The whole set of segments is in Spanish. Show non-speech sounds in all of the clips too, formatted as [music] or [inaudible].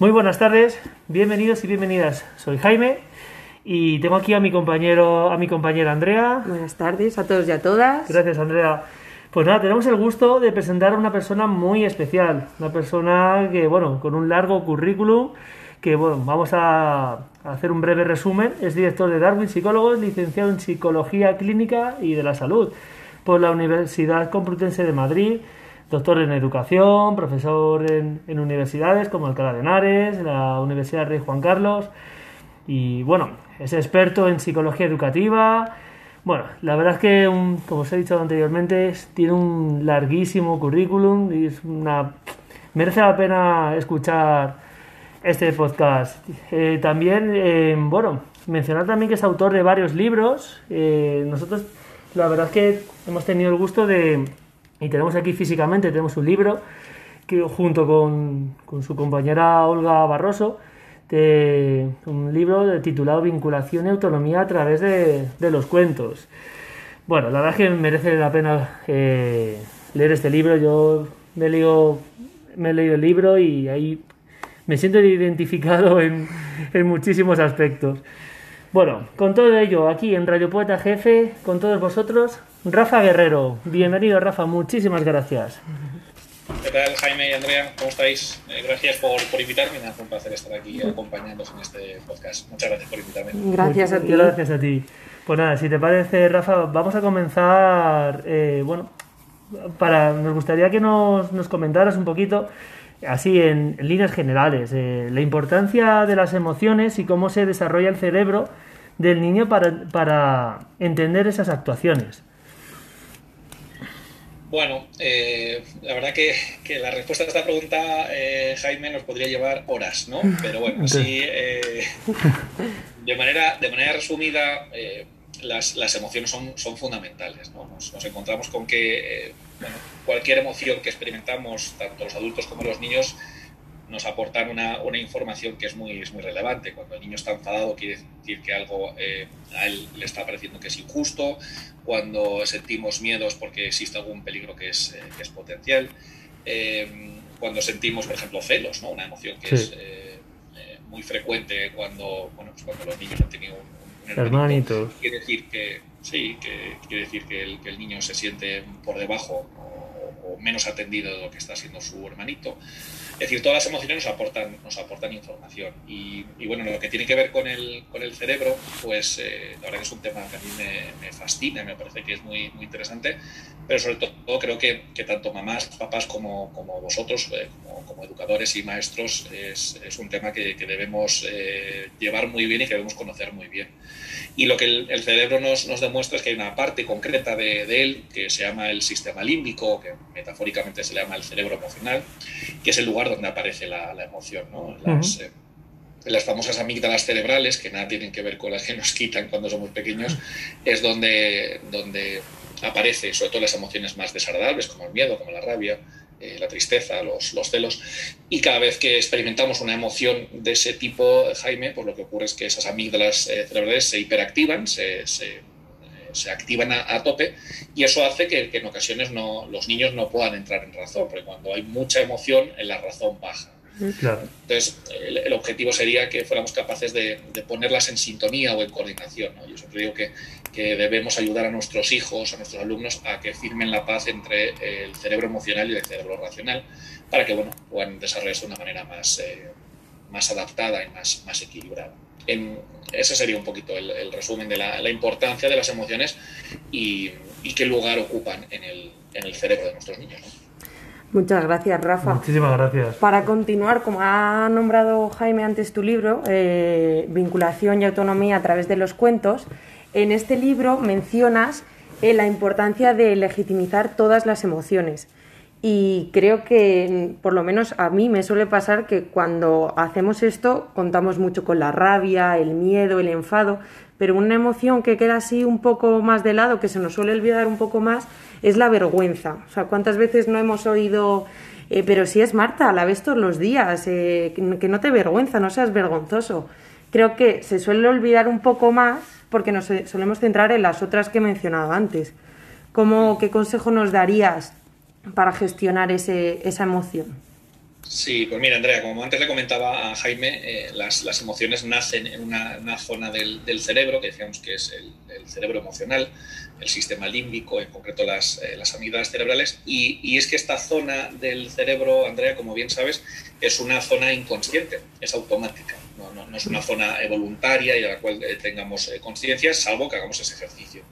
Muy buenas tardes, bienvenidos y bienvenidas. Soy Jaime y tengo aquí a mi compañero, a mi compañera Andrea. Buenas tardes a todos y a todas. Gracias, Andrea. Pues nada, tenemos el gusto de presentar a una persona muy especial, una persona que, bueno, con un largo currículum, que, bueno, vamos a hacer un breve resumen. Es director de Darwin Psicólogos, licenciado en Psicología Clínica y de la Salud por la Universidad Complutense de Madrid, doctor en Educación, profesor en, en universidades como Alcalá de Henares, la Universidad Rey Juan Carlos, y, bueno, es experto en Psicología Educativa, bueno, la verdad es que, como os he dicho anteriormente, tiene un larguísimo currículum y es una merece la pena escuchar este podcast. Eh, también, eh, bueno, mencionar también que es autor de varios libros. Eh, nosotros, la verdad es que hemos tenido el gusto de, y tenemos aquí físicamente, tenemos un libro que junto con, con su compañera Olga Barroso, de un libro titulado Vinculación y Autonomía a través de, los cuentos. Bueno, la verdad es que merece la pena eh, leer este libro. Yo me he, leído, me he leído el libro y ahí me siento identificado en, en muchísimos aspectos. Bueno, con todo ello, aquí en Radio Poeta Jefe, con todos vosotros, Rafa Guerrero. Bienvenido, Rafa, muchísimas gracias. ¿Qué tal, Jaime y Andrea? ¿Cómo estáis? Eh, gracias por, por invitarme. Me hace un placer estar aquí acompañándoos en este podcast. Muchas gracias por invitarme. Gracias a ti. Gracias a ti. Pues nada, si te parece, Rafa, vamos a comenzar. Eh, bueno, para nos gustaría que nos, nos comentaras un poquito, así en, en líneas generales, eh, la importancia de las emociones y cómo se desarrolla el cerebro del niño para, para entender esas actuaciones. Bueno, eh, la verdad que, que, la respuesta a esta pregunta, eh, Jaime, nos podría llevar horas, ¿no? Pero bueno, sí, eh, [laughs] de, manera, de manera resumida, eh, las, las, emociones son, son fundamentales, ¿no? Nos, nos encontramos con que eh, bueno, cualquier emoción que experimentamos, tanto los adultos como los niños, nos aportan una, una, información que es muy, es muy relevante. Cuando el niño está enfadado quiere decir que algo eh, a él le está pareciendo que es injusto, cuando sentimos miedos porque existe algún peligro que es, eh, que es potencial, eh, cuando sentimos, por ejemplo, celos, ¿no? una emoción que sí. es muy frecuente cuando, bueno, pues cuando los niños han tenido un, un hermanito, quiere decir que, sí, que quiere decir que el, que el niño se siente por debajo o, o menos atendido de lo que está haciendo su hermanito. Es decir, todas las emociones nos aportan, nos aportan información. Y, y, bueno, lo que tiene que ver con el, con el cerebro, pues eh, la verdad que es un tema que a mí me, me, fascina, me parece que es muy, muy interesante, pero sobre todo creo que, que tanto mamás, papás como, como vosotros, eh, como, como, educadores y maestros, es, es un tema que, que debemos eh, llevar muy bien y que debemos conocer muy bien. Y lo que el, el cerebro nos, nos, demuestra es que hay una parte concreta de, de, él que se llama el sistema límbico, que metafóricamente se le llama el cerebro emocional, que es el lugar donde aparece la, la emoción. ¿no? Las, uh -huh. eh, las famosas amígdalas cerebrales, que nada tienen que ver con las que nos quitan cuando somos pequeños, es donde, donde aparece sobre todo las emociones más desagradables, como el miedo, como la rabia, eh, la tristeza, los, los, celos. Y cada vez que experimentamos una emoción de ese tipo, Jaime, pues lo que ocurre es que esas amígdalas eh, cerebrales se hiperactivan, se, se, se activan a, a, tope y eso hace que, que en ocasiones no, los niños no puedan entrar en razón, porque cuando hay mucha emoción, la razón baja. Claro. Entonces, el, el, objetivo sería que fuéramos capaces de, de, ponerlas en sintonía o en coordinación. ¿no? Yo siempre digo que, que, debemos ayudar a nuestros hijos, a nuestros alumnos, a que firmen la paz entre el cerebro emocional y el cerebro racional, para que bueno, puedan desarrollarse de una manera más, eh, más adaptada y más, más equilibrada. En, ese sería un poquito el, el resumen de la, la, importancia de las emociones y, y, qué lugar ocupan en el, en el cerebro de nuestros niños. ¿no? Muchas gracias, Rafa. Muchísimas gracias. Para continuar, como ha nombrado Jaime antes tu libro, eh, Vinculación y Autonomía a través de los cuentos, en este libro mencionas eh, la importancia de legitimizar todas las emociones. Y creo que, por lo menos a mí me suele pasar que cuando hacemos esto contamos mucho con la rabia, el miedo, el enfado, pero una emoción que queda así un poco más de lado, que se nos suele olvidar un poco más, es la vergüenza. O sea, ¿cuántas veces no hemos oído, eh, pero si es Marta, la ves todos los días, eh, que no te vergüenza, no seas vergonzoso? Creo que se suele olvidar un poco más porque nos solemos centrar en las otras que he mencionado antes. ¿Cómo, ¿Qué consejo nos darías para gestionar ese, esa emoción? Sí, pues mira, Andrea, como antes le comentaba a Jaime, eh, las, las, emociones nacen en una, una zona del, del, cerebro, que decíamos que es el, el, cerebro emocional, el sistema límbico, en concreto las, eh, las amígdalas cerebrales, y, y, es que esta zona del cerebro, Andrea, como bien sabes, es una zona inconsciente, es automática, no, no, no es una zona voluntaria y a la cual eh, tengamos conciencia, salvo que hagamos ese ejercicio.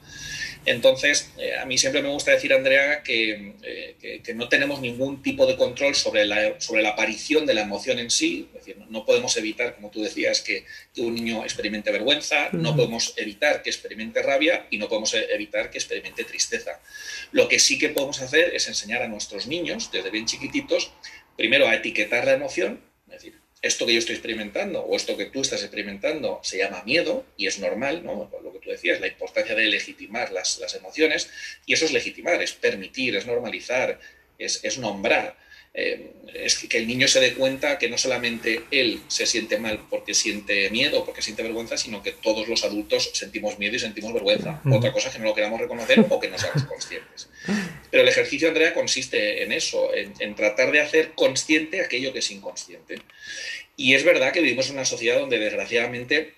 Entonces, eh, a mí siempre me gusta decir, Andrea, que, eh, que, que, no tenemos ningún tipo de control sobre la, sobre la aparición de la emoción en sí. Es decir, no podemos evitar, como tú decías, que, que un niño experimente vergüenza, no podemos evitar que experimente rabia y no podemos evitar que experimente tristeza. Lo que sí que podemos hacer es enseñar a nuestros niños, desde bien chiquititos, primero a etiquetar la emoción, esto que yo estoy experimentando o esto que tú estás experimentando se llama miedo y es normal, ¿no? Lo que tú decías, la importancia de legitimar las, las emociones y eso es legitimar, es permitir, es normalizar, es, es nombrar. Eh, es que, que, el niño se dé cuenta que no solamente él se siente mal porque siente miedo, porque siente vergüenza, sino que todos los adultos sentimos miedo y sentimos vergüenza. Otra cosa es que no lo queramos reconocer o que no seamos conscientes. Pero el ejercicio, Andrea, consiste en eso, en, tratar de hacer consciente aquello que es inconsciente. Y es verdad que vivimos en una sociedad donde desgraciadamente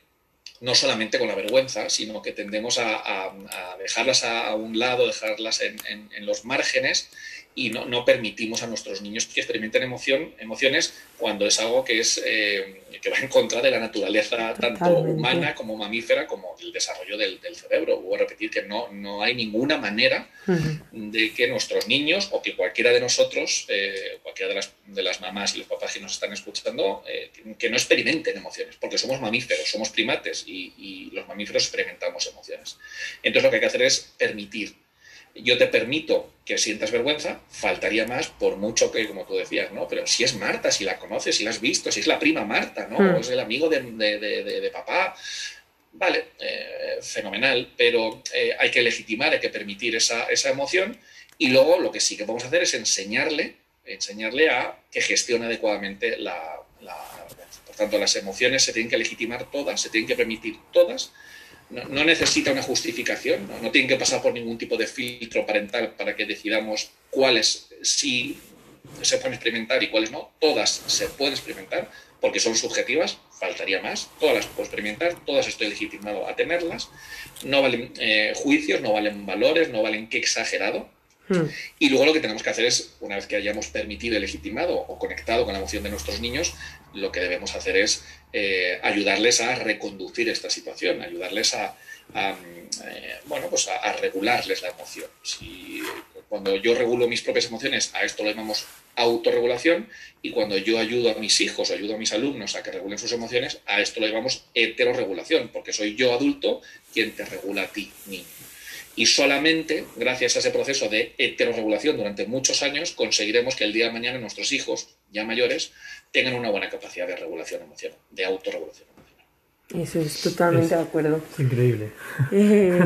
no solamente con la vergüenza, sino que tendemos a, dejarlas a, un lado, dejarlas en los márgenes y no, no, permitimos a nuestros niños que experimenten emoción, emociones cuando es algo que, es, eh, que va en contra de la naturaleza tanto humana como mamífera como el desarrollo del, del cerebro. Voy a repetir que no, no hay ninguna manera uh -huh. de que nuestros niños o que cualquiera de nosotros, eh, cualquiera de las, de las, mamás y los papás que nos están escuchando, eh, que, que, no experimenten emociones, porque somos mamíferos, somos primates y, y los mamíferos experimentamos emociones. Entonces lo que hay que hacer es permitir yo te permito que sientas vergüenza, faltaría más por mucho que, como tú decías, ¿no? Pero si es Marta, si la conoces, si la has visto, si es la prima Marta, ¿no? Mm. O es el amigo de, de, de, de papá. Vale, eh, fenomenal, pero eh, hay que legitimar, hay que permitir esa, esa, emoción y luego lo que sí que podemos hacer es enseñarle, enseñarle a que gestione adecuadamente la, la... Por tanto, las emociones se tienen que legitimar todas, se tienen que permitir todas, no, necesita una justificación, ¿no? no, tienen que pasar por ningún tipo de filtro parental para que decidamos cuáles sí se pueden experimentar y cuáles no. Todas se pueden experimentar porque son subjetivas, faltaría más. Todas las puedo experimentar, todas estoy legitimado a tenerlas. No valen eh, juicios, no valen valores, no valen qué exagerado. Hmm. Y luego lo que tenemos que hacer es, una vez que hayamos permitido y legitimado o conectado con la emoción de nuestros niños, lo que debemos hacer es eh, ayudarles a reconducir esta situación, ayudarles a, a eh, bueno, pues a, regularles la emoción. Si, cuando yo regulo mis propias emociones, a esto lo llamamos autorregulación, y cuando yo ayudo a mis hijos ayudo a mis alumnos a que regulen sus emociones, a esto lo llamamos heterorregulación, porque soy yo adulto quien te regula a ti, niño. Y solamente gracias a ese proceso de heterorregulación durante muchos años conseguiremos que el día de mañana nuestros hijos, ya mayores, tengan una buena capacidad de regulación emocional, de autorregulación emocional. Eso es totalmente es, de acuerdo. Es increíble. Eh,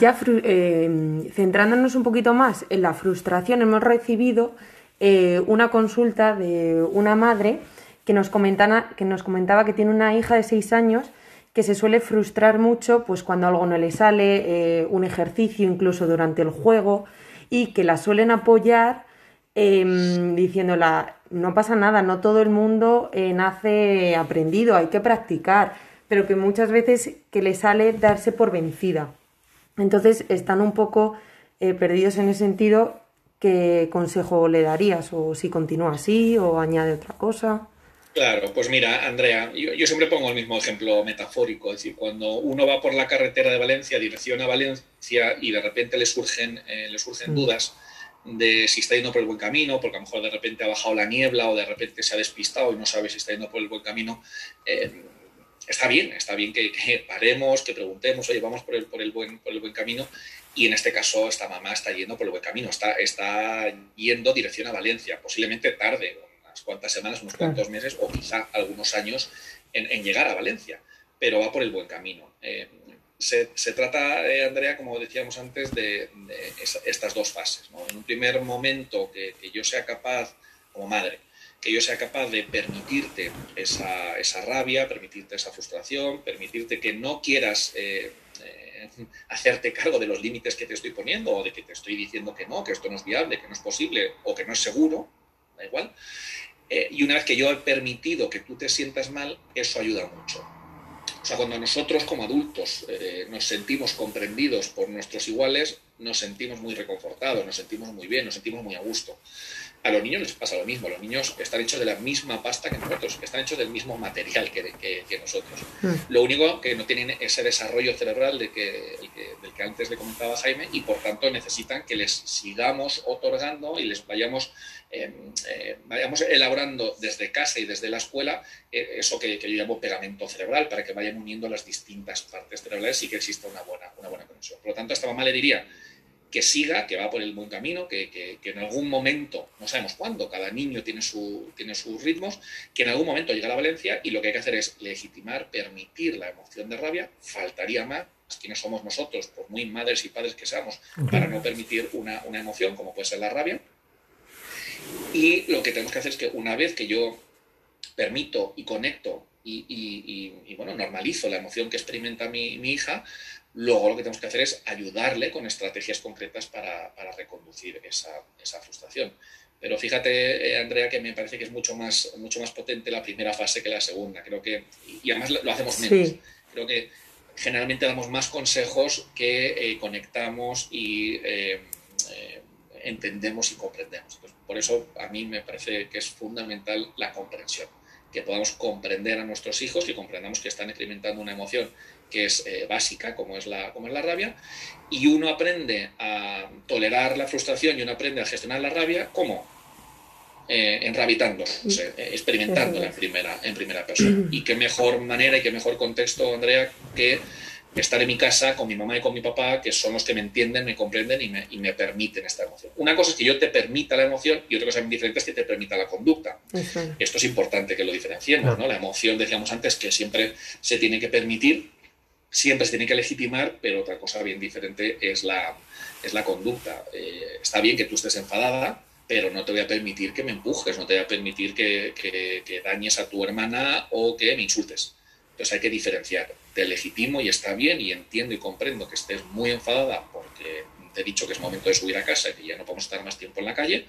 ya eh, centrándonos un poquito más en la frustración, hemos recibido eh, una consulta de una madre que nos, comentana, que nos comentaba que tiene una hija de seis años que se suele frustrar mucho pues cuando algo no le sale, eh, un ejercicio incluso durante el juego, y que la suelen apoyar eh, diciéndola, no pasa nada, no todo el mundo eh, nace aprendido, hay que practicar, pero que muchas veces que le sale darse por vencida. Entonces están un poco eh, perdidos en ese sentido. ¿Qué consejo le darías? ¿O si continúa así o añade otra cosa? Claro, pues mira, Andrea, yo, yo, siempre pongo el mismo ejemplo metafórico, es decir, cuando uno va por la carretera de Valencia, dirección a Valencia, y de repente le surgen, eh, le surgen mm. dudas de si está yendo por el buen camino, porque a lo mejor de repente ha bajado la niebla o de repente se ha despistado y no sabe si está yendo por el buen camino, eh, está bien, está bien que, que, paremos, que preguntemos, oye, vamos por el, por, el buen, por el buen camino, y en este caso esta mamá está yendo por el buen camino, está, está yendo dirección a Valencia, posiblemente tarde, unas cuantas semanas, unos cuantos meses o quizá algunos años en, en llegar a Valencia, pero va por el buen camino. Eh, se, se, trata, eh, Andrea, como decíamos antes, de, de esa, estas dos fases. ¿no? En un primer momento que, que, yo sea capaz, como madre, que yo sea capaz de permitirte esa, esa rabia, permitirte esa frustración, permitirte que no quieras eh, eh, [laughs] hacerte cargo de los límites que te estoy poniendo o de que te estoy diciendo que no, que esto no es viable, que no es posible o que no es seguro, da igual Eh, y una vez que yo he permitido que tú te sientas mal, eso ayuda mucho. O sea, cuando nosotros como adultos eh, nos sentimos comprendidos por nuestros iguales, nos sentimos muy reconfortados, nos sentimos muy bien, nos sentimos muy a gusto. A los niños les pasa lo mismo, los niños están hechos de la misma pasta que nosotros, están hechos del mismo material que, que, nosotros. Mm. Lo único que no tienen ese desarrollo cerebral de que, del que antes le comentaba Jaime y por tanto necesitan que les sigamos otorgando y les vayamos, em, eh, vayamos elaborando desde casa y desde la escuela eh, eso que, yo llamo pegamento cerebral para que vayan uniendo las distintas partes cerebrales y que exista una buena, una buena conexión. Por lo tanto, a esta mamá le diría, que siga, que va por el buen camino, que, en algún momento, no sabemos cuándo, cada niño tiene, su, tiene sus ritmos, que en algún momento llega a la valencia y lo que hay que hacer es legitimar, permitir la emoción de rabia, faltaría más, quienes somos nosotros, por muy madres y padres que seamos, para no permitir una, emoción como puede ser la rabia. Y lo que tenemos que hacer es que una vez que yo permito y conecto y, bueno, normalizo la emoción que experimenta mi, mi hija, Luego lo que tenemos que hacer es ayudarle con estrategias concretas para, reconducir esa, frustración. Pero fíjate, eh, Andrea, que me parece que es mucho más, mucho más potente la primera fase que la segunda. Creo que, y además lo, hacemos menos. Creo que generalmente damos más consejos que eh, conectamos y eh, entendemos y comprendemos. por eso a mí me parece que es fundamental la comprensión, que podamos comprender a nuestros hijos, que comprendamos que están experimentando una emoción que es eh, básica, como es, la, como es la rabia, y uno aprende a tolerar la frustración y uno aprende a gestionar la rabia, ¿cómo? Eh, enrabitando, eh, experimentándola en primera, en primera persona. Y qué mejor manera y qué mejor contexto, Andrea, que estar en mi casa con mi mamá y con mi papá, que son los que me entienden, me comprenden y me, y me permiten esta emoción. Una cosa es que yo te permita la emoción y otra cosa muy diferente es que te permita la conducta. Esto es importante que lo diferenciemos, ¿no? La emoción, decíamos antes, que siempre se tiene que permitir siempre se tiene que legitimar, pero otra cosa bien diferente es la, es la conducta. Eh, está bien que tú estés enfadada, pero no te voy a permitir que me empujes, no te voy a permitir que, que, dañes a tu hermana o que me insultes. Entonces hay que diferenciar. Te legitimo y está bien y entiendo y comprendo que estés muy enfadada porque te he dicho que es momento de subir a casa y que ya no podemos estar más tiempo en la calle,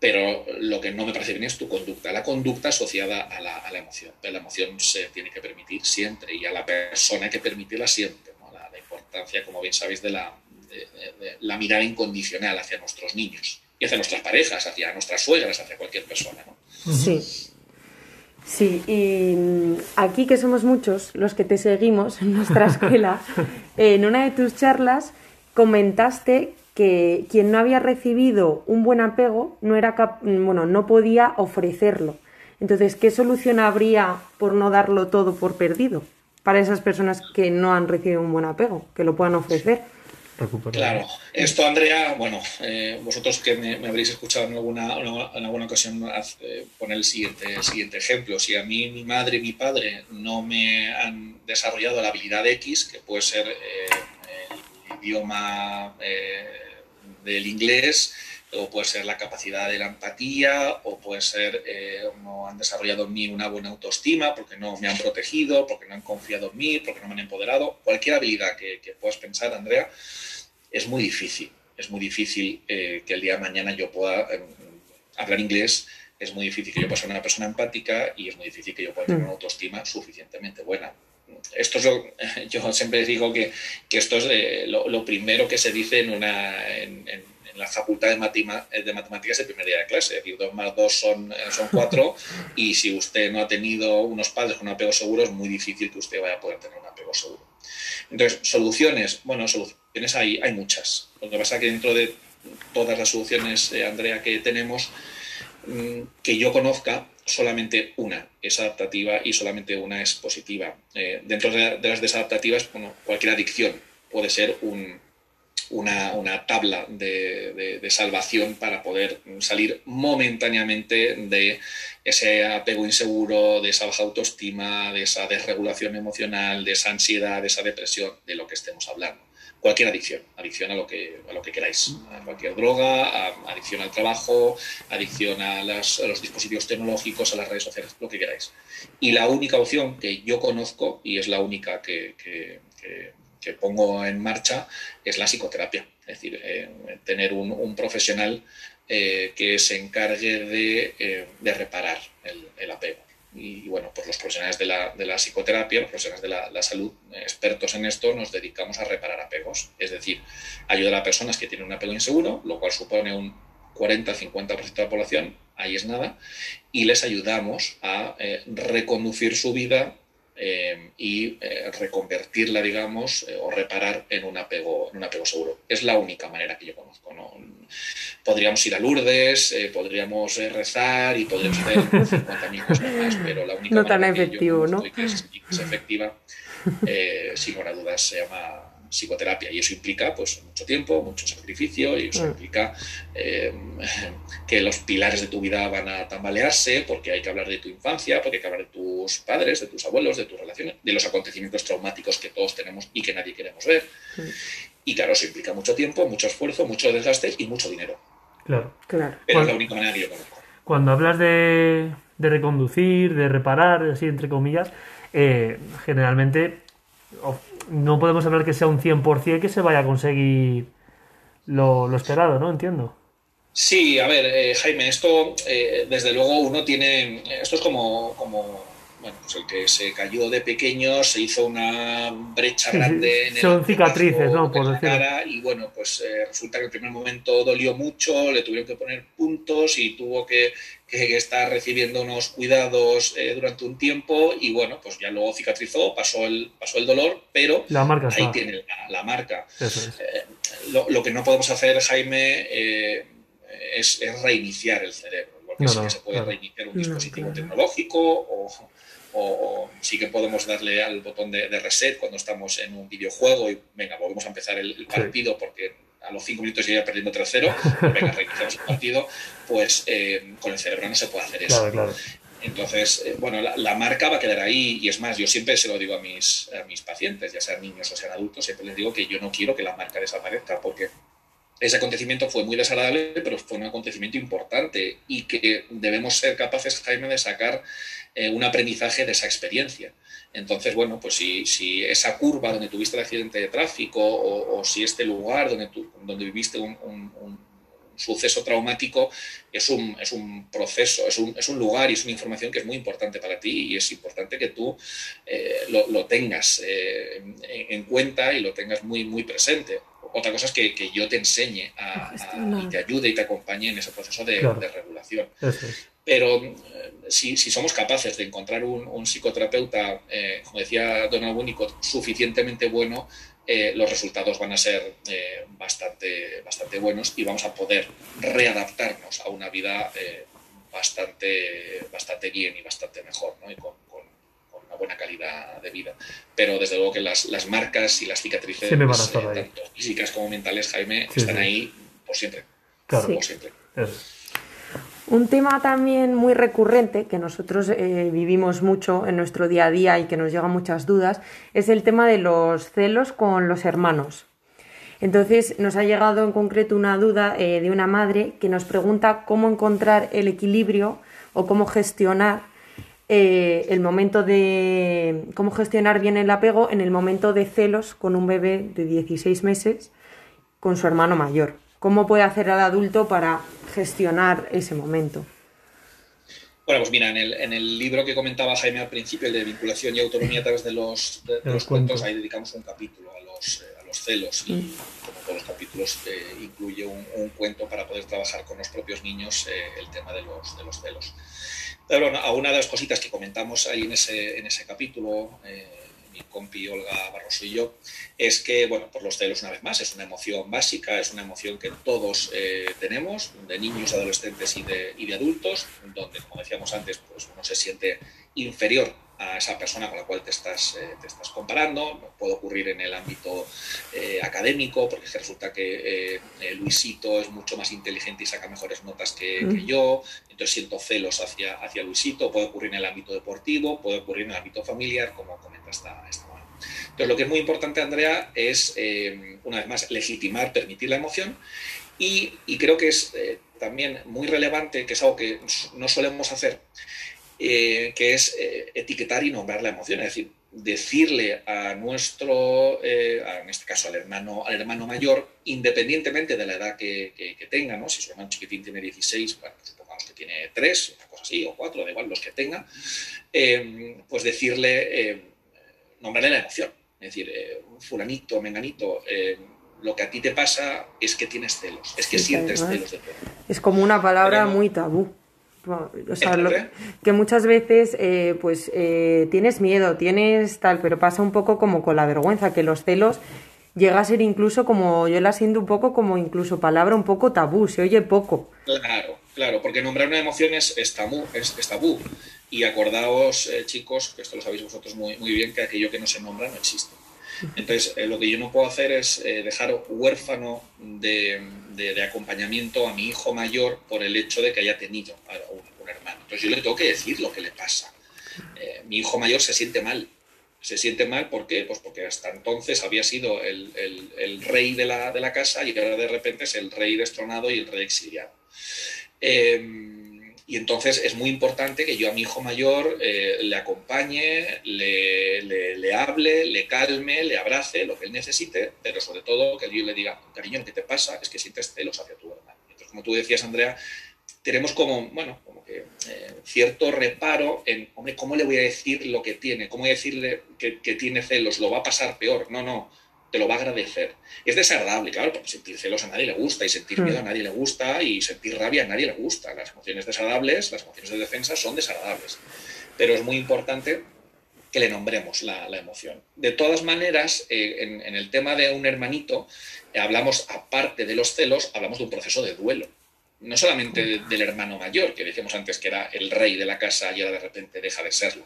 pero lo que no me parece bien es tu conducta, la conducta asociada a la, a la emoción. la emoción se tiene que permitir siempre y a la persona hay que permitirla siempre. La, importancia, como bien sabéis, de la, de, la, mirada incondicional hacia nuestros niños y hacia nuestras parejas, hacia nuestras suegras, hacia cualquier persona. Sí. Sí, y mm, aquí que somos muchos los que te seguimos en nuestra escuela, [laughs] en una de tus charlas comentaste que quien no había recibido un buen apego no, era bueno, no podía ofrecerlo. Entonces, ¿qué solución habría por no darlo todo por perdido para esas personas que no han recibido un buen apego, que lo puedan ofrecer? Claro, esto Andrea, bueno, eh, vosotros que me, habréis escuchado en alguna, en alguna ocasión eh, poner el siguiente, el siguiente ejemplo. Si a mí mi madre y mi padre no me han desarrollado la habilidad X, que puede ser eh, idioma del inglés, o puede ser la capacidad de la empatía, o puede ser eh, no han desarrollado en mí una buena autoestima porque no me han protegido, porque no han confiado en mí, porque no me han empoderado. Cualquier habilidad que, puedas pensar, Andrea, es muy difícil. Es muy difícil eh, que el día de mañana yo pueda em, hablar inglés, es muy difícil que yo pueda ser una persona empática y es muy difícil que yo pueda tener una autoestima suficientemente buena esto es [laughs] yo siempre digo que, esto es lo, primero que se dice en, una, en, la facultad de, de, matemáticas el primer día de clase. Es decir, 2 más 2 son, son 4 [laughs] y si usted no ha tenido unos padres con un apego seguro es muy difícil que usted vaya a poder tener un apego seguro. Entonces, soluciones, bueno, soluciones hay, hay muchas. Lo que pasa es que dentro de todas las soluciones, eh, Andrea, que tenemos, mm, que yo conozca, solamente una es adaptativa y solamente una es positiva. Eh, dentro de, las desadaptativas, bueno, cualquier adicción puede ser una, tabla de, salvación para poder salir momentáneamente de ese apego inseguro, de esa baja autoestima, de esa desregulación emocional, de esa ansiedad, de esa depresión, de lo que estemos hablando cualquier adicción, adicción a lo que, a lo que queráis, a cualquier droga, adicción al trabajo, adicción a, los dispositivos tecnológicos, a las redes sociales, lo que queráis. Y la única opción que yo conozco, y es la única que, pongo en marcha, es la psicoterapia. Es Es decir, tener un, profesional que se encargue de, reparar el apego y, bueno, pues los profesionales de la, de la, psicoterapia, los profesionales de la, salud, expertos en esto, nos dedicamos a reparar apegos, es decir, ayudar a personas que tienen un apego inseguro, lo cual supone un 40-50% de la población, ahí es nada, y les ayudamos a eh, reconducir su vida eh, y eh, reconvertirla, digamos, eh, o reparar en un, apego, en un apego seguro. Es la única manera que yo conozco. ¿no? Podríamos ir a Lourdes, podríamos rezar y podríamos hacer 50.000 cosas más, [laughs] pero la única no manera tan efectivo, ¿no? que es, que es efectiva, sin lugar a dudas, se llama psicoterapia y eso implica pues mucho tiempo, mucho sacrificio y eso mm. implica eh, que los pilares de tu vida van a tambalearse porque hay que hablar de tu infancia, porque hay que hablar de tus padres, de tus abuelos, de tus relaciones, de los acontecimientos traumáticos que todos tenemos y que nadie queremos ver. Mm. Y claro, eso implica mucho tiempo, mucho esfuerzo, mucho desgaste y mucho dinero. Claro, claro. Pero es la única manera que yo conozco. Cuando hablas de, de reconducir, de reparar, así entre comillas, eh, generalmente no podemos hablar que sea un 100% que se vaya a conseguir lo, esperado, ¿no? Entiendo. Sí, a ver, eh, Jaime, esto eh, desde luego uno tiene, esto es como, como bueno, pues el que se cayó de pequeño, se hizo una brecha grande en el Son cicatrices, ¿no? Por la cara y bueno, pues eh, resulta que el primer momento dolió mucho, le tuvieron que poner puntos y tuvo que, estar recibiendo unos cuidados eh, durante un tiempo y bueno, pues ya luego cicatrizó, pasó el, pasó el dolor, pero la marca ahí tiene la, marca. Eh, lo, que no podemos hacer, Jaime, es, reiniciar el cerebro. Porque sí que se puede reiniciar un dispositivo tecnológico o o, sí que podemos darle al botón de, reset cuando estamos en un videojuego y venga, volvemos a empezar el, partido porque a los cinco minutos ya perdiendo 3-0, [laughs] venga, reiniciamos el partido, pues eh, con el cerebro no se puede hacer eso. Entonces, eh, bueno, la, marca va a quedar ahí y es más, yo siempre se lo digo a mis, a mis pacientes, ya sean niños o sean adultos, siempre les digo que yo no quiero que la marca desaparezca porque ese acontecimiento fue muy desagradable, pero fue un acontecimiento importante y que debemos ser capaces, Jaime, de sacar eh, un aprendizaje de esa experiencia. Entonces, bueno, pues si, si, esa curva donde tuviste el accidente de tráfico o, si este lugar donde, donde viviste un, suceso traumático es un, es un proceso, es un, es un, lugar y es una información que es muy importante para ti y es importante que tú eh, lo, lo, tengas eh, en, cuenta y lo tengas muy, muy presente. Otra cosa es que, que yo te enseñe a, y te ayude y te acompañe en ese proceso de, de regulación. Pero eh, si, si, somos capaces de encontrar un, un psicoterapeuta, eh, como decía Donald Winnicott, suficientemente bueno, eh, los resultados van a ser bastante, bastante buenos y vamos a poder readaptarnos a una vida bastante, bastante bien y bastante mejor, ¿no? y con, con, una buena calidad de vida. Pero desde luego que las, las marcas y las cicatrices, tanto físicas como mentales, Jaime, están ahí por siempre. Claro. Por siempre. Un tema también muy recurrente que nosotros eh, vivimos mucho en nuestro día a día y que nos llegan muchas dudas es el tema de los celos con los hermanos. Entonces nos ha llegado en concreto una duda eh, de una madre que nos pregunta cómo encontrar el equilibrio o cómo gestionar eh, el momento de cómo gestionar bien el apego en el momento de celos con un bebé de 16 meses con su hermano mayor. ¿Cómo puede hacer el adulto para gestionar ese momento? Bueno, pues mira, en el, en el, libro que comentaba Jaime al principio, el de vinculación y autonomía a través de los, de, los cuentos, ahí dedicamos un capítulo a los, eh, a los celos y mm. como todos los capítulos eh, incluye un, un, cuento para poder trabajar con los propios niños eh, el tema de los, de los celos. Pero bueno, a una de las cositas que comentamos ahí en ese, en ese capítulo, mi compi Olga Barroso y yo, es que, bueno, por los celos una vez más, es una emoción básica, es una emoción que todos eh, tenemos, de niños, adolescentes y de, y de adultos, donde, como decíamos antes, pues uno se siente inferior a esa persona con la cual te estás, eh, te estás comparando. Puede ocurrir en el ámbito eh, académico, porque resulta que eh, Luisito es mucho más inteligente y saca mejores notas que, que, yo, entonces siento celos hacia, hacia Luisito. Puede ocurrir en el ámbito deportivo, puede ocurrir en el ámbito familiar, como comenta esta, esta mano. Entonces, lo que es muy importante, Andrea, es, una vez más, legitimar, permitir la emoción y, y creo que es también muy relevante, que es algo que no solemos hacer, eh, que es eh, etiquetar y nombrar la emoción. Es decir, decirle a nuestro, eh, en este caso al hermano, al hermano mayor, independientemente de la edad que, tenga, ¿no? si su hermano chiquitín tiene 16, bueno, supongamos que tiene 3, una cosa así, o 4, da igual, los que tenga, eh, pues decirle, eh, nombrarle la emoción. Es decir, fulanito, menganito, lo que a ti te pasa es que tienes celos, es que sientes celos de todo. Es como una palabra muy tabú. O sea, que muchas veces eh, pues eh, tienes miedo, tienes tal, pero pasa un poco como con la vergüenza, que los celos llega a ser incluso como, yo la siento un poco como incluso palabra un poco tabú, se oye poco. Claro, claro, porque nombrar una emoción es, tabú, es, tabú. Y acordaos, eh, chicos, que esto lo sabéis vosotros muy, muy bien, que aquello que no se nombra no existe. Entonces, lo que yo no puedo hacer es dejar huérfano de, de, acompañamiento a mi hijo mayor por el hecho de que haya tenido a un, hermano. Entonces yo le tengo que decir lo que le pasa. Eh, mi hijo mayor se siente mal. Se siente mal, ¿por qué? Pues porque hasta entonces había sido el, el, rey de la, de la, casa y ahora de repente es el rey destronado y el rey exiliado. Eh, y entonces es muy importante que yo a mi hijo mayor eh, le acompañe, le, le, hable, le calme, le abrace, lo que él necesite, pero sobre todo que yo le diga, cariño, ¿qué te pasa? Es que sientes celos hacia tu hermano. Entonces, como tú decías, Andrea, tenemos como, bueno, como que eh, cierto reparo en, hombre, ¿cómo le voy a decir lo que tiene? ¿Cómo voy a decirle que, que tiene celos? ¿Lo va a pasar peor? No, no te lo va a agradecer. Es desagradable, claro, porque sentir celos a nadie le gusta y sentir miedo a hmm. nadie le gusta y sentir rabia a nadie le gusta. Las emociones desagradables, las emociones de defensa son desagradables. Pero es muy importante que le nombremos la, emoción. De todas maneras, eh, en, el tema de un hermanito, hablamos, aparte de los celos, hablamos de un proceso de duelo. No solamente del hermano mayor, que decíamos antes que era el rey de la casa y ahora de repente deja de serlo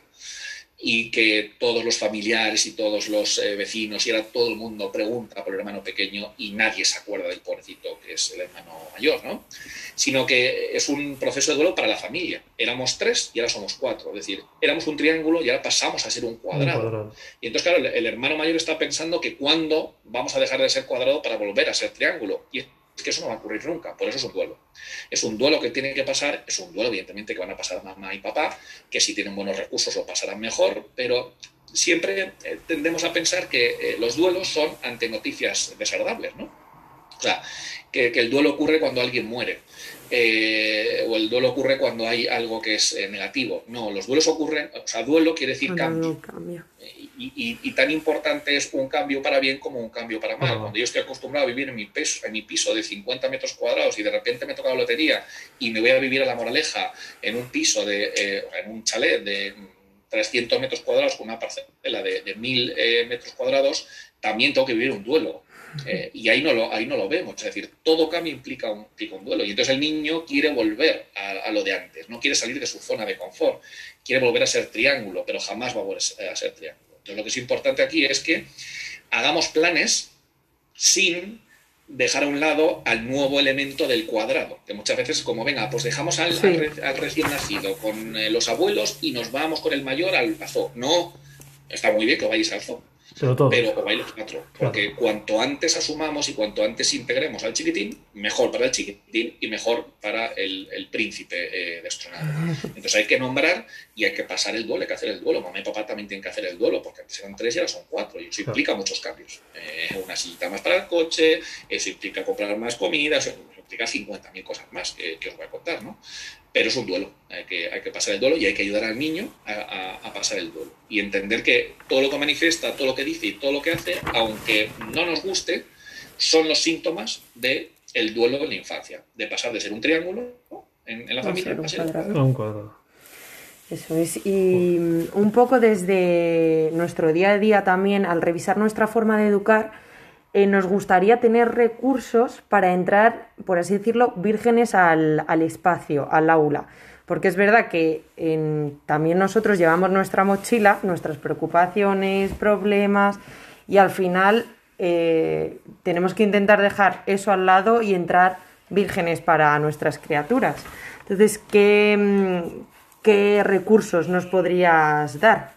y que todos los familiares y todos los eh, vecinos y ahora todo el mundo pregunta por el hermano pequeño y nadie se acuerda del pobrecito que es el hermano mayor, ¿no? Sino que es un proceso de duelo para la familia. Éramos tres y ahora somos cuatro. Es decir, éramos un triángulo y ahora pasamos a ser un cuadrado. Y entonces, claro, el, hermano mayor está pensando que cuándo vamos a dejar de ser cuadrado para volver a ser triángulo. Y es que eso no va a ocurrir nunca, por eso es un duelo. Es un duelo que tiene que pasar, es un duelo evidentemente que van a pasar mamá y papá, que si tienen buenos recursos lo pasarán mejor, pero siempre eh, tendemos a pensar que eh, los duelos son ante noticias desagradables, ¿no? O sea, que, el duelo ocurre cuando alguien muere, eh, o el duelo ocurre cuando hay algo que es negativo. No, los duelos ocurren, o sea, duelo quiere decir cambio y, tan importante es un cambio para bien como un cambio para mal. Cuando yo estoy acostumbrado a vivir en mi, peso, en mi piso de 50 metros cuadrados y de repente me toca la lotería y me voy a vivir a la moraleja en un piso, de, eh, en un chalet de 300 metros cuadrados con una parcela de, de 1000 eh, metros cuadrados, también tengo que vivir un duelo. Eh, y ahí no, lo, ahí no lo vemos. Es decir, todo cambio implica un, un duelo. Y entonces el niño quiere volver a, a, lo de antes, no quiere salir de su zona de confort, quiere volver a ser triángulo, pero jamás va a volver a ser triángulo. Entonces, lo que es importante aquí es que hagamos planes sin dejar a un lado al nuevo elemento del cuadrado, que muchas veces como, venga, pues dejamos al, recién nacido con eh, los abuelos y nos vamos con el mayor al zoo. No, está muy bien que vayáis al zoo, pero, todo. pero o baile teatro. Porque cuanto antes asumamos y cuanto antes integremos al chiquitín, mejor para el chiquitín y mejor para el, el príncipe eh, destronado. Entonces hay que nombrar y hay que pasar el duelo, hay que hacer el duelo. Mamá y papá también tienen que hacer el duelo, porque antes eran tres y ahora son cuatro. Y eso implica muchos cambios. Eh, una sillita más para el coche, eso implica comprar más comida, eso implica 50.000 cosas más que, que os voy a contar, ¿no? pero es un duelo. Hay que, hay que pasar el duelo y hay que ayudar al niño a, pasar el duelo. Y entender que todo lo que manifiesta, todo lo que dice y todo lo que hace, aunque no nos guste, son los síntomas del el duelo en la infancia, de pasar de ser un triángulo en, la familia a ser un cuadrado. Eso es. Y un poco desde nuestro día a día también, al revisar nuestra forma de educar, eh, nos gustaría tener recursos para entrar, por así decirlo, vírgenes al, espacio, al aula. Porque es verdad que también nosotros llevamos nuestra mochila, nuestras preocupaciones, problemas, y al final eh, tenemos que intentar dejar eso al lado y entrar vírgenes para nuestras criaturas. Entonces, ¿qué, mm, qué recursos nos podrías dar?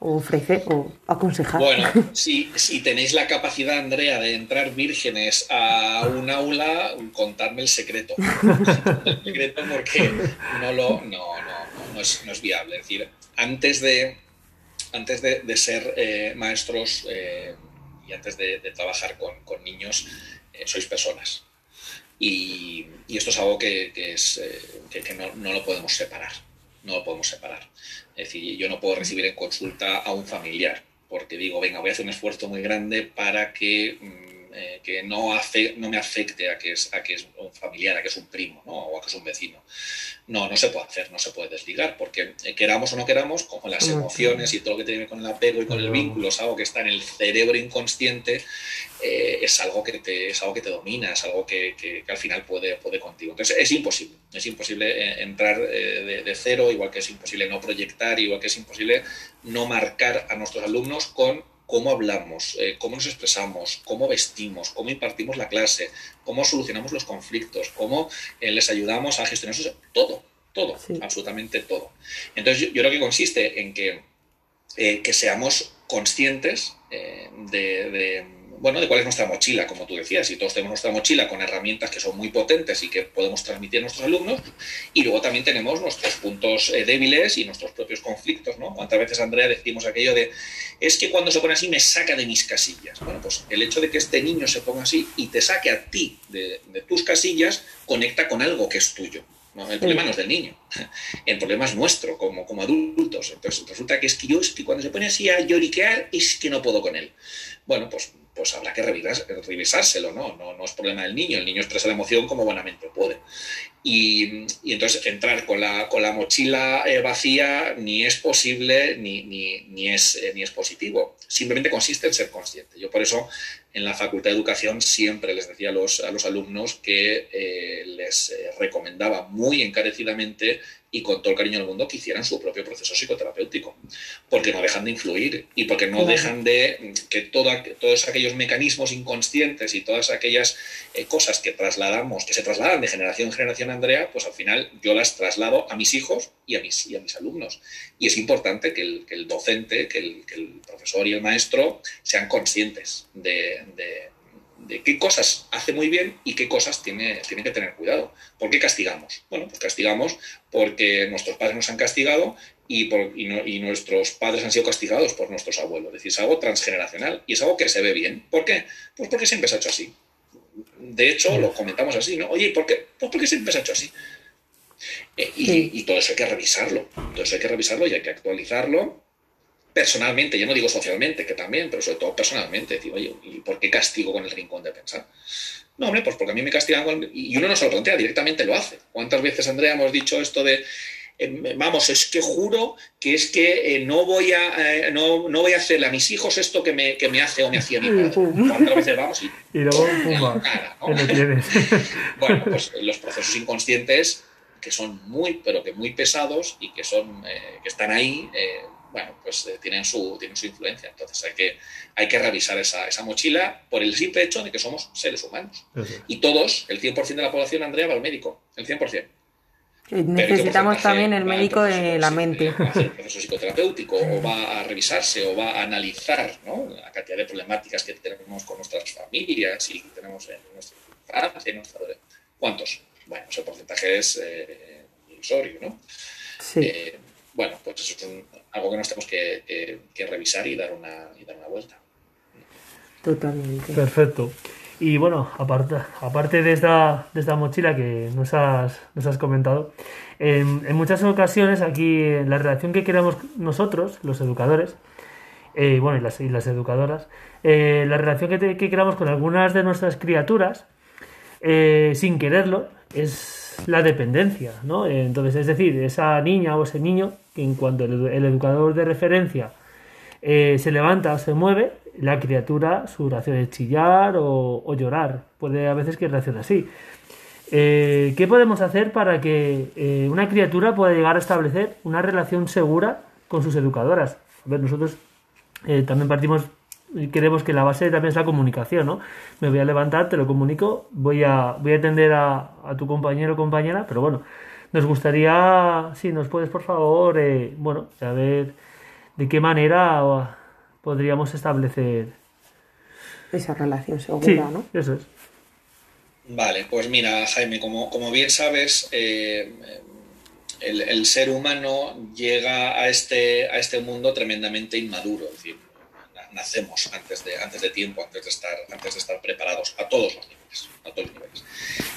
o ofrecer o aconsejar. Bueno, [laughs] si, si tenéis la capacidad, Andrea, de entrar vírgenes a un aula, contadme el secreto. el secreto porque no, lo, no, no, no, es, no es viable. Es decir, antes de antes de, ser eh, maestros eh, y antes de, trabajar con, niños, sois personas. Y, esto es algo que, es, que, no, no, lo podemos separar. No lo podemos separar. Es decir, yo no puedo recibir en consulta a un familiar porque digo, venga, voy a hacer un esfuerzo muy grande para que mm, eh, que no, no me afecte a que, es, a que es un familiar, a que es un primo o a que es un vecino. No, no se puede hacer, no se puede desligar, porque eh, queramos o no queramos, con las emociones y todo lo que tiene con el apego y con el vínculo, es algo que está en el cerebro inconsciente, eh, es, algo que te, es algo que te domina, es algo que, que, al final puede, puede contigo. Entonces es imposible, es imposible entrar de, de cero, igual que es imposible no proyectar, igual que es imposible no marcar a nuestros alumnos con cómo hablamos, eh, cómo nos expresamos, cómo vestimos, cómo impartimos la clase, cómo solucionamos los conflictos, cómo eh, les ayudamos a gestionar eso, todo, todo, absolutamente todo. Entonces yo, creo que consiste en que, eh, que seamos conscientes de bueno, de cuál es nuestra mochila, como tú decías, y todos tenemos nuestra mochila con herramientas que son muy potentes y que podemos transmitir a nuestros alumnos, y luego también tenemos nuestros puntos eh, débiles y nuestros propios conflictos, ¿no? ¿Cuántas veces, Andrea, decimos aquello de, es que cuando se pone así me saca de mis casillas? Bueno, pues el hecho de que este niño se ponga así y te saque a ti de, tus casillas, conecta con algo que es tuyo. El problema no es del niño, [laughs] el problema es nuestro como, como adultos. Entonces resulta que es que yo es que cuando se pone así a lloriquear es que no puedo con él. Bueno, pues pues habrá que revisárselo, ¿no? ¿no? No es problema del niño, el niño expresa la emoción como buenamente puede. Y, entonces entrar con la, con la mochila eh, vacía ni es posible ni, ni, es, eh, ni es positivo. Simplemente consiste en ser consciente. Yo por eso en la Facultad de Educación siempre les decía a los, a los alumnos que eh, les recomendaba muy encarecidamente y con todo el cariño del mundo que hicieran su propio proceso psicoterapéutico, porque no dejan de influir y porque no dejan de que todos aquellos mecanismos inconscientes y todas aquellas eh, cosas que trasladamos, que se trasladan de generación en generación, Andrea, pues al final yo las traslado a mis hijos y a mis, y a mis alumnos. Y es importante que el, docente, que el, profesor y el maestro sean conscientes de de qué cosas hace muy bien y qué cosas tiene, tiene que tener cuidado. ¿Por qué castigamos? Bueno, pues castigamos porque nuestros padres nos han castigado y, por, y, nuestros padres han sido castigados por nuestros abuelos. Es decir, es algo transgeneracional y es algo que se ve bien. ¿Por qué? Pues porque siempre se ha hecho así. De hecho, lo comentamos así, ¿no? Oye, ¿por qué? Pues porque siempre se ha hecho así. Eh, y, y todo eso hay que revisarlo. Todo eso hay que revisarlo y hay que actualizarlo personalmente, yo no digo socialmente, que también, pero sobre todo personalmente, decir, oye, ¿y por qué castigo con el rincón de pensar? No, hombre, pues porque a mí me castigan con Y uno no se lo plantea, directamente lo hace. ¿Cuántas veces, Andrea, hemos dicho esto de, eh, vamos, es que juro que es que eh, no, voy a, eh, no, no, voy a hacerle a mis hijos esto que me, que me hace o me hacía mi padre? [laughs] ¿Cuántas veces vamos? Y, [laughs] y luego, [laughs] pum, cara, bueno, pues los procesos inconscientes que son muy, pero que muy pesados y que, son, que están ahí bueno, pues eh, tienen, su, tienen su influencia. Entonces hay que, hay que revisar esa, esa mochila por el simple hecho de que somos seres humanos. Y todos, el 100% de la población, Andrea, va al médico, el 100%. necesitamos también el médico de la mente. Va a hacer proceso psicoterapéutico, o va a revisarse, o va a analizar ¿no? la cantidad de problemáticas que tenemos con nuestras familias y que tenemos en nuestra infancia y nuestra ¿Cuántos? Bueno, ese porcentaje es eh, ilusorio, ¿no? Sí. Eh, bueno, pues eso es algo que nos tenemos que, revisar y dar, una, y dar una vuelta. Totalmente. Perfecto. Y bueno, aparte, aparte de, esta, de esta mochila que nos has, nos has comentado, en, muchas ocasiones aquí la relación que queremos nosotros, los educadores, eh, bueno, y las, y las educadoras, eh, la relación que, que queramos con algunas de nuestras criaturas, eh, sin quererlo, es la dependencia, ¿no? Entonces, es decir, esa niña o ese niño en cuanto el, educador de referencia eh, se levanta o se mueve, la criatura, su reacción es chillar o, llorar. Puede a veces que reaccione así. Eh, ¿Qué podemos hacer para que eh, una criatura pueda llegar a establecer una relación segura con sus educadoras? A ver, nosotros también partimos queremos que la base también es la comunicación, ¿no? Me voy a levantar, te lo comunico, voy a, voy a atender a, a tu compañero o compañera, pero bueno, nos gustaría, si nos puedes por favor, eh, bueno, saber de qué manera podríamos establecer esa relación segura, ¿no? Eso es. Vale, pues mira, Jaime, como, como bien sabes, eh, el, ser humano llega a este, a este mundo tremendamente inmaduro. Es decir, nacemos antes de, antes de tiempo, antes de, estar, antes de estar preparados a todos los niveles. A todos los niveles.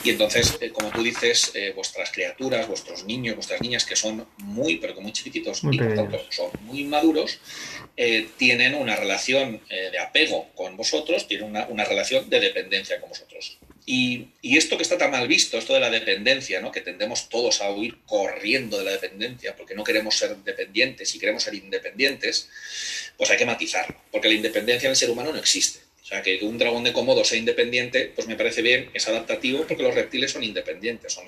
Y entonces, eh, como tú dices, eh, vuestras criaturas, vuestros niños, vuestras niñas, que son muy, pero que muy chiquititos y por tanto son muy maduros, eh, tienen una relación de apego con vosotros, tienen una, una relación de dependencia con vosotros. Y, esto que está tan mal visto, esto de la dependencia, ¿no? que tendemos todos a huir corriendo de la dependencia porque no queremos ser dependientes y queremos ser independientes, pues hay que matizarlo, porque la independencia en el ser humano no existe. Que un dragón de Komodo sea independiente, pues me parece bien, es adaptativo porque los reptiles son independientes, son,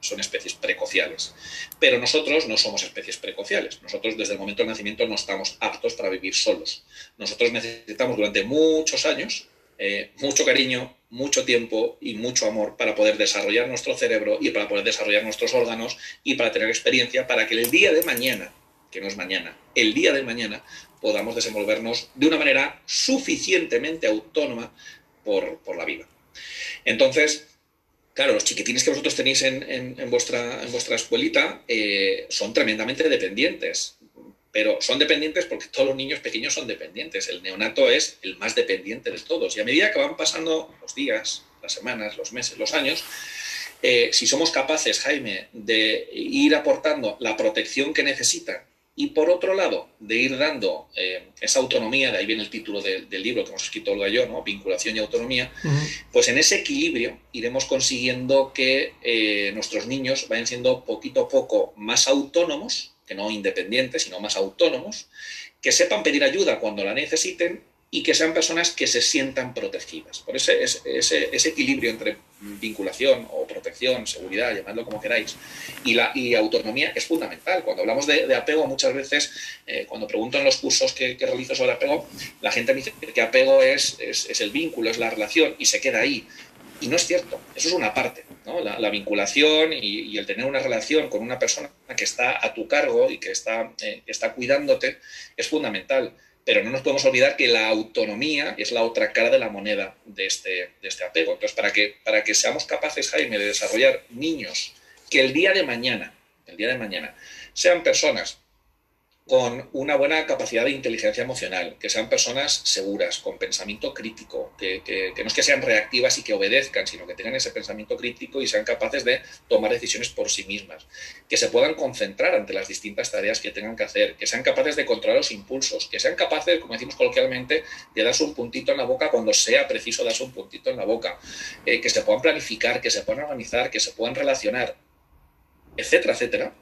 son especies precociales. Pero nosotros no somos especies precociales. Nosotros desde el momento del nacimiento no estamos aptos para vivir solos. Nosotros necesitamos durante muchos años eh, mucho cariño, mucho tiempo y mucho amor para poder desarrollar nuestro cerebro y para poder desarrollar nuestros órganos y para tener experiencia para que el día de mañana, que no es mañana, el día de mañana podamos desenvolvernos de una manera suficientemente autónoma por, la vida. Entonces, claro, los chiquitines que vosotros tenéis en, vuestra, en vuestra escuelita eh, son tremendamente dependientes pero son dependientes porque todos los niños pequeños son dependientes. El neonato es el más dependiente de todos. Y a medida que van pasando los días, las semanas, los meses, los años, eh, si somos capaces, Jaime, de ir aportando la protección que necesitan y por otro lado, de ir dando eh, esa autonomía, de ahí viene el título del libro que hemos escrito Olga y yo, ¿no? Vinculación y autonomía, pues en ese equilibrio iremos consiguiendo que eh, nuestros niños vayan siendo poquito a poco más autónomos que no independientes, sino más autónomos, que sepan pedir ayuda cuando la necesiten y que sean personas que se sientan protegidas. Por ese, ese, ese equilibrio entre vinculación o protección, seguridad, llamadlo como queráis, y la y autonomía es fundamental. Cuando hablamos de, apego, muchas veces, eh, cuando pregunto en los cursos que, que, realizo sobre apego, la gente me dice que apego es, es, es el vínculo, es la relación, y se queda ahí. Y no es cierto, eso es una parte. La, vinculación y, el tener una relación con una persona que está a tu cargo y que está, eh, está cuidándote es fundamental. Pero no nos podemos olvidar que la autonomía es la otra cara de la moneda de este, de este apego. Entonces, para que, para que seamos capaces, Jaime, de desarrollar niños que el día de mañana, el día de mañana, sean personas con una buena capacidad de inteligencia emocional, que sean personas seguras, con pensamiento crítico, que, no es que sean reactivas y que obedezcan, sino que tengan ese pensamiento crítico y sean capaces de tomar decisiones por sí mismas, que se puedan concentrar ante las distintas tareas que tengan que hacer, que sean capaces de controlar los impulsos, que sean capaces, como decimos coloquialmente, de darse un puntito en la boca cuando sea preciso darse un puntito en la boca, eh, que se puedan planificar, que se puedan organizar, que se puedan relacionar etcétera, etcétera.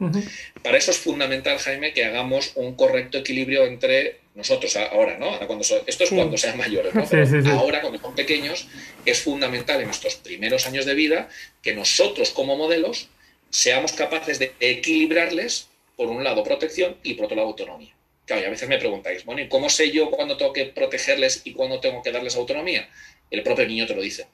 Para eso es fundamental, Jaime, que hagamos un correcto equilibrio entre nosotros ahora, ¿no? cuando esto es cuando sean mayores, ¿no? ahora, cuando son pequeños, es fundamental en nuestros primeros años de vida que nosotros como modelos seamos capaces de equilibrarles, por un lado, protección y por otro lado, autonomía. Claro, y a veces me preguntáis, bueno, ¿y cómo sé yo cuándo tengo que protegerles y cuándo tengo que darles autonomía? El propio niño te lo dice.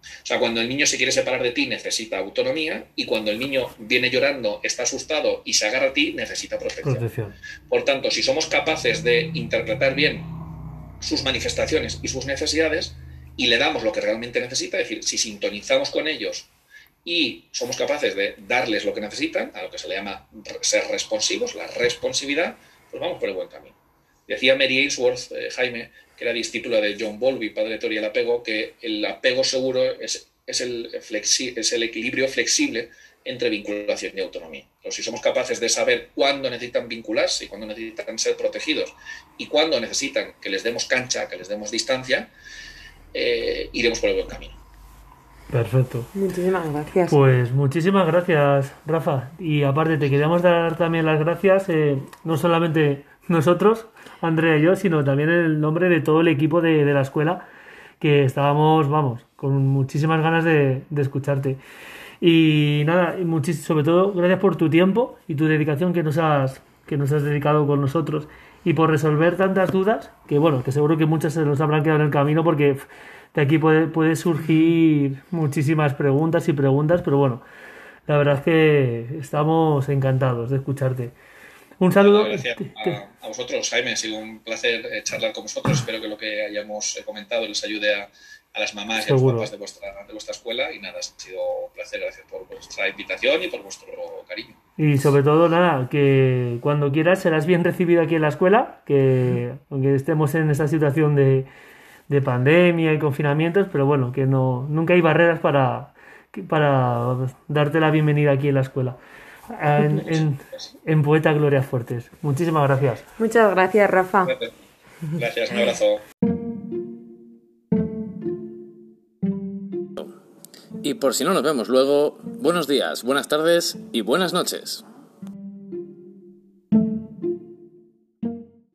O sea, cuando el niño se quiere separar de ti necesita autonomía y cuando el niño viene llorando, está asustado y se agarra a ti, necesita protección. Por tanto, si somos capaces de interpretar bien sus manifestaciones y sus necesidades y le damos lo que realmente necesita, es decir, si sintonizamos con ellos y somos capaces de darles lo que necesitan, a lo que se le llama ser responsivos, la responsividad, pues vamos por el buen camino. Decía Mary Ainsworth, eh, Jaime, que era discípula de John Bowlby, padre de teoría del apego, que el apego seguro es, es, el, es el equilibrio flexible entre vinculación y autonomía. Entonces, si somos capaces de saber cuándo necesitan vincularse y cuándo necesitan ser protegidos y cuándo necesitan que les demos cancha, que les demos distancia, eh, iremos por el buen camino. Perfecto. Muchísimas gracias. Pues muchísimas gracias, Rafa. Y aparte te queríamos dar también las gracias, eh, no solamente nosotros, Andrea y yo, sino también el nombre de todo el equipo de, la escuela, que estábamos, vamos, con muchísimas ganas de, escucharte. Y nada, sobre todo, gracias por tu tiempo y tu dedicación que nos has, que nos has dedicado con nosotros y por resolver tantas dudas, que bueno, que seguro que muchas se nos habrán quedado en el camino porque de aquí puede, puede surgir muchísimas preguntas y preguntas, pero bueno, la verdad es que estamos encantados de escucharte. Un saludo. Gracias a, vosotros, Jaime. Ha sido un placer eh, charlar con vosotros. Espero que lo que hayamos eh, comentado les ayude a, las mamás y a los papás de vuestra, de vuestra escuela. Y nada, ha sido un placer. Gracias por vuestra invitación y por vuestro cariño. Y sobre todo, nada, que cuando quieras serás bien recibido aquí en la escuela, que aunque estemos en esta situación de, de pandemia y confinamientos, pero bueno, que no nunca hay barreras para, para darte la bienvenida aquí en la escuela. En, en, Poeta Gloria Fuertes. Muchísimas gracias. Muchas gracias, Rafa. Gracias, un abrazo. Y por si no nos vemos luego, buenos días, buenas tardes y buenas noches.